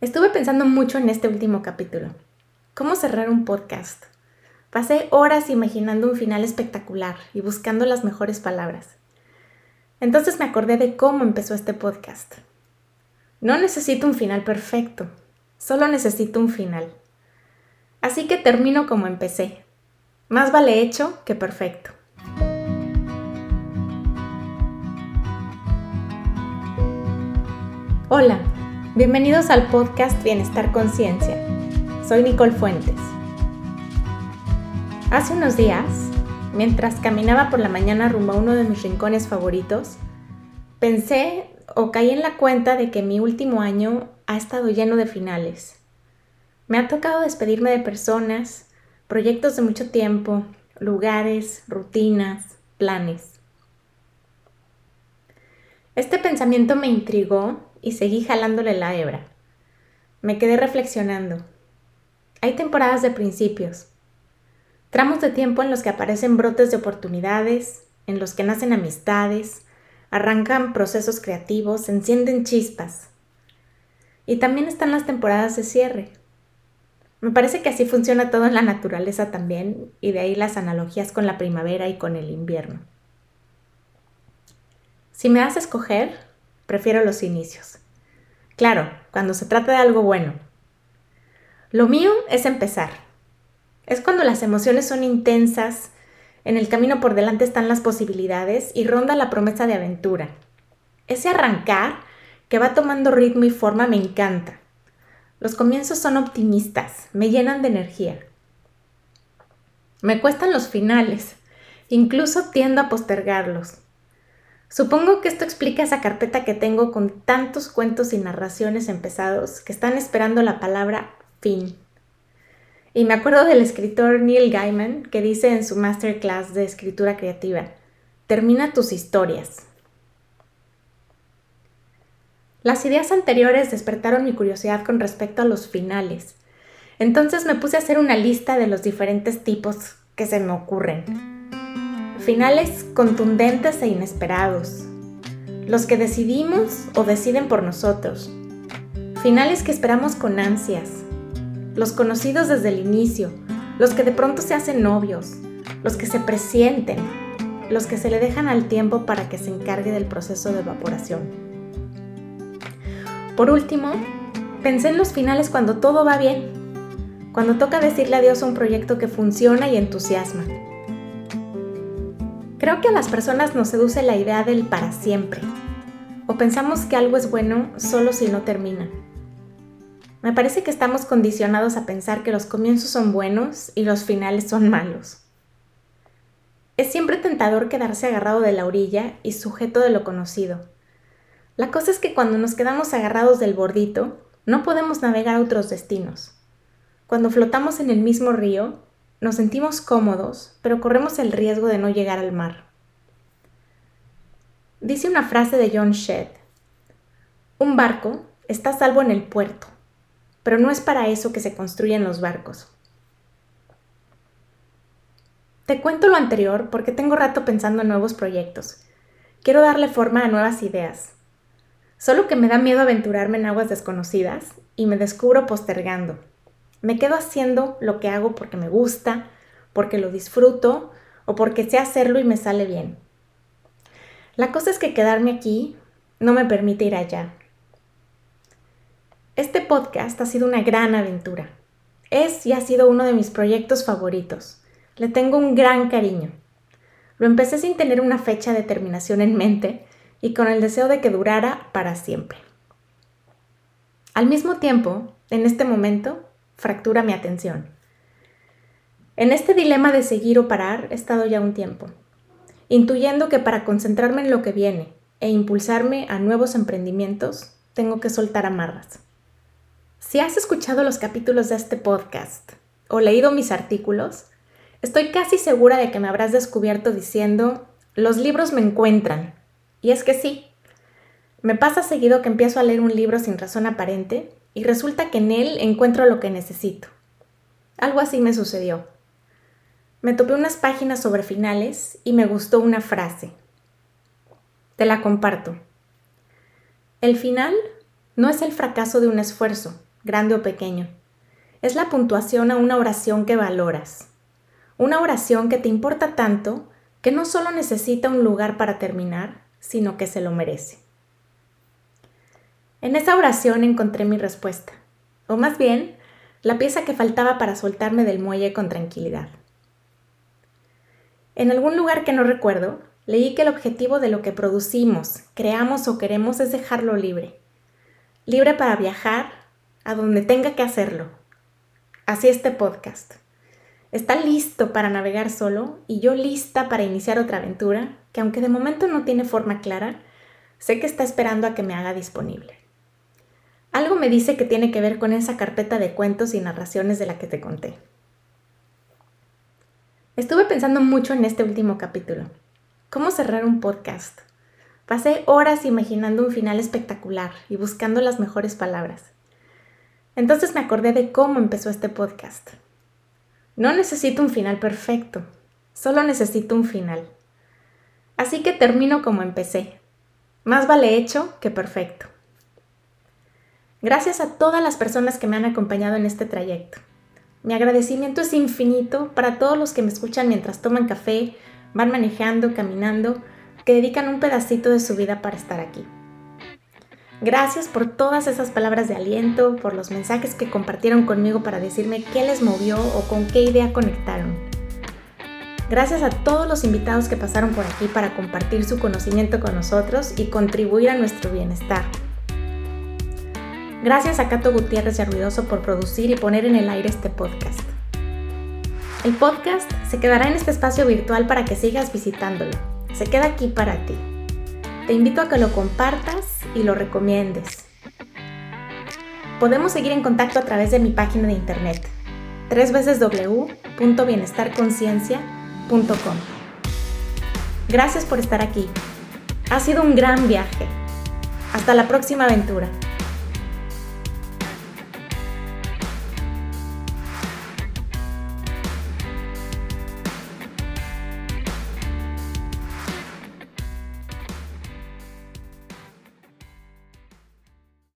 Estuve pensando mucho en este último capítulo. ¿Cómo cerrar un podcast? Pasé horas imaginando un final espectacular y buscando las mejores palabras. Entonces me acordé de cómo empezó este podcast. No necesito un final perfecto, solo necesito un final. Así que termino como empecé. Más vale hecho que perfecto. Hola, bienvenidos al podcast Bienestar Conciencia. Soy Nicole Fuentes. Hace unos días, mientras caminaba por la mañana rumbo a uno de mis rincones favoritos, pensé o caí en la cuenta de que mi último año ha estado lleno de finales. Me ha tocado despedirme de personas, proyectos de mucho tiempo, lugares, rutinas, planes. Este pensamiento me intrigó y seguí jalándole la hebra. Me quedé reflexionando. Hay temporadas de principios, tramos de tiempo en los que aparecen brotes de oportunidades, en los que nacen amistades, arrancan procesos creativos, encienden chispas. Y también están las temporadas de cierre. Me parece que así funciona todo en la naturaleza también, y de ahí las analogías con la primavera y con el invierno. Si me das a escoger, prefiero los inicios. Claro, cuando se trata de algo bueno. Lo mío es empezar. Es cuando las emociones son intensas, en el camino por delante están las posibilidades y ronda la promesa de aventura. Ese arrancar que va tomando ritmo y forma me encanta. Los comienzos son optimistas, me llenan de energía. Me cuestan los finales, incluso tiendo a postergarlos. Supongo que esto explica esa carpeta que tengo con tantos cuentos y narraciones empezados que están esperando la palabra fin. Y me acuerdo del escritor Neil Gaiman que dice en su masterclass de escritura creativa, termina tus historias. Las ideas anteriores despertaron mi curiosidad con respecto a los finales. Entonces me puse a hacer una lista de los diferentes tipos que se me ocurren finales contundentes e inesperados, los que decidimos o deciden por nosotros, finales que esperamos con ansias, los conocidos desde el inicio, los que de pronto se hacen novios, los que se presienten, los que se le dejan al tiempo para que se encargue del proceso de evaporación. Por último, pensé en los finales cuando todo va bien, cuando toca decirle adiós a un proyecto que funciona y entusiasma Creo que a las personas nos seduce la idea del para siempre, o pensamos que algo es bueno solo si no termina. Me parece que estamos condicionados a pensar que los comienzos son buenos y los finales son malos. Es siempre tentador quedarse agarrado de la orilla y sujeto de lo conocido. La cosa es que cuando nos quedamos agarrados del bordito, no podemos navegar a otros destinos. Cuando flotamos en el mismo río, nos sentimos cómodos, pero corremos el riesgo de no llegar al mar. Dice una frase de John Shedd. Un barco está salvo en el puerto, pero no es para eso que se construyen los barcos. Te cuento lo anterior porque tengo rato pensando en nuevos proyectos. Quiero darle forma a nuevas ideas. Solo que me da miedo aventurarme en aguas desconocidas y me descubro postergando. Me quedo haciendo lo que hago porque me gusta, porque lo disfruto o porque sé hacerlo y me sale bien. La cosa es que quedarme aquí no me permite ir allá. Este podcast ha sido una gran aventura. Es y ha sido uno de mis proyectos favoritos. Le tengo un gran cariño. Lo empecé sin tener una fecha de terminación en mente y con el deseo de que durara para siempre. Al mismo tiempo, en este momento, fractura mi atención. En este dilema de seguir o parar he estado ya un tiempo, intuyendo que para concentrarme en lo que viene e impulsarme a nuevos emprendimientos, tengo que soltar amarras. Si has escuchado los capítulos de este podcast o leído mis artículos, estoy casi segura de que me habrás descubierto diciendo, los libros me encuentran. Y es que sí, me pasa seguido que empiezo a leer un libro sin razón aparente y resulta que en él encuentro lo que necesito. Algo así me sucedió. Me topé unas páginas sobre finales y me gustó una frase. Te la comparto. El final no es el fracaso de un esfuerzo, grande o pequeño. Es la puntuación a una oración que valoras. Una oración que te importa tanto que no solo necesita un lugar para terminar, sino que se lo merece. En esa oración encontré mi respuesta, o más bien, la pieza que faltaba para soltarme del muelle con tranquilidad. En algún lugar que no recuerdo, leí que el objetivo de lo que producimos, creamos o queremos es dejarlo libre. Libre para viajar a donde tenga que hacerlo. Así este podcast. Está listo para navegar solo y yo lista para iniciar otra aventura que aunque de momento no tiene forma clara, sé que está esperando a que me haga disponible. Algo me dice que tiene que ver con esa carpeta de cuentos y narraciones de la que te conté. Estuve pensando mucho en este último capítulo. ¿Cómo cerrar un podcast? Pasé horas imaginando un final espectacular y buscando las mejores palabras. Entonces me acordé de cómo empezó este podcast. No necesito un final perfecto, solo necesito un final. Así que termino como empecé. Más vale hecho que perfecto. Gracias a todas las personas que me han acompañado en este trayecto. Mi agradecimiento es infinito para todos los que me escuchan mientras toman café, van manejando, caminando, que dedican un pedacito de su vida para estar aquí. Gracias por todas esas palabras de aliento, por los mensajes que compartieron conmigo para decirme qué les movió o con qué idea conectaron. Gracias a todos los invitados que pasaron por aquí para compartir su conocimiento con nosotros y contribuir a nuestro bienestar. Gracias a Cato Gutiérrez y a Ruidoso por producir y poner en el aire este podcast. El podcast se quedará en este espacio virtual para que sigas visitándolo. Se queda aquí para ti. Te invito a que lo compartas y lo recomiendes. Podemos seguir en contacto a través de mi página de internet www.bienestarconciencia.com. Gracias por estar aquí. Ha sido un gran viaje. Hasta la próxima aventura.